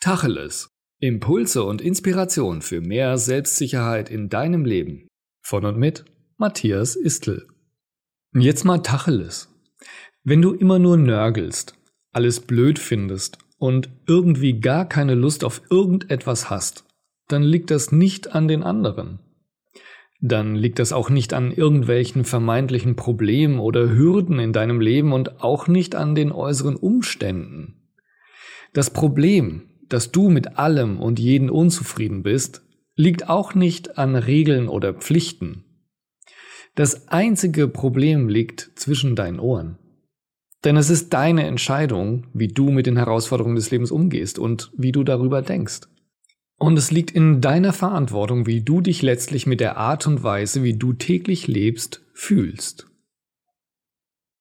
Tacheles. Impulse und Inspiration für mehr Selbstsicherheit in deinem Leben. Von und mit Matthias Istl. Jetzt mal Tacheles. Wenn du immer nur nörgelst, alles blöd findest und irgendwie gar keine Lust auf irgendetwas hast, dann liegt das nicht an den anderen. Dann liegt das auch nicht an irgendwelchen vermeintlichen Problemen oder Hürden in deinem Leben und auch nicht an den äußeren Umständen. Das Problem, dass du mit allem und jeden unzufrieden bist, liegt auch nicht an Regeln oder Pflichten. Das einzige Problem liegt zwischen deinen Ohren. Denn es ist deine Entscheidung, wie du mit den Herausforderungen des Lebens umgehst und wie du darüber denkst. Und es liegt in deiner Verantwortung, wie du dich letztlich mit der Art und Weise, wie du täglich lebst, fühlst.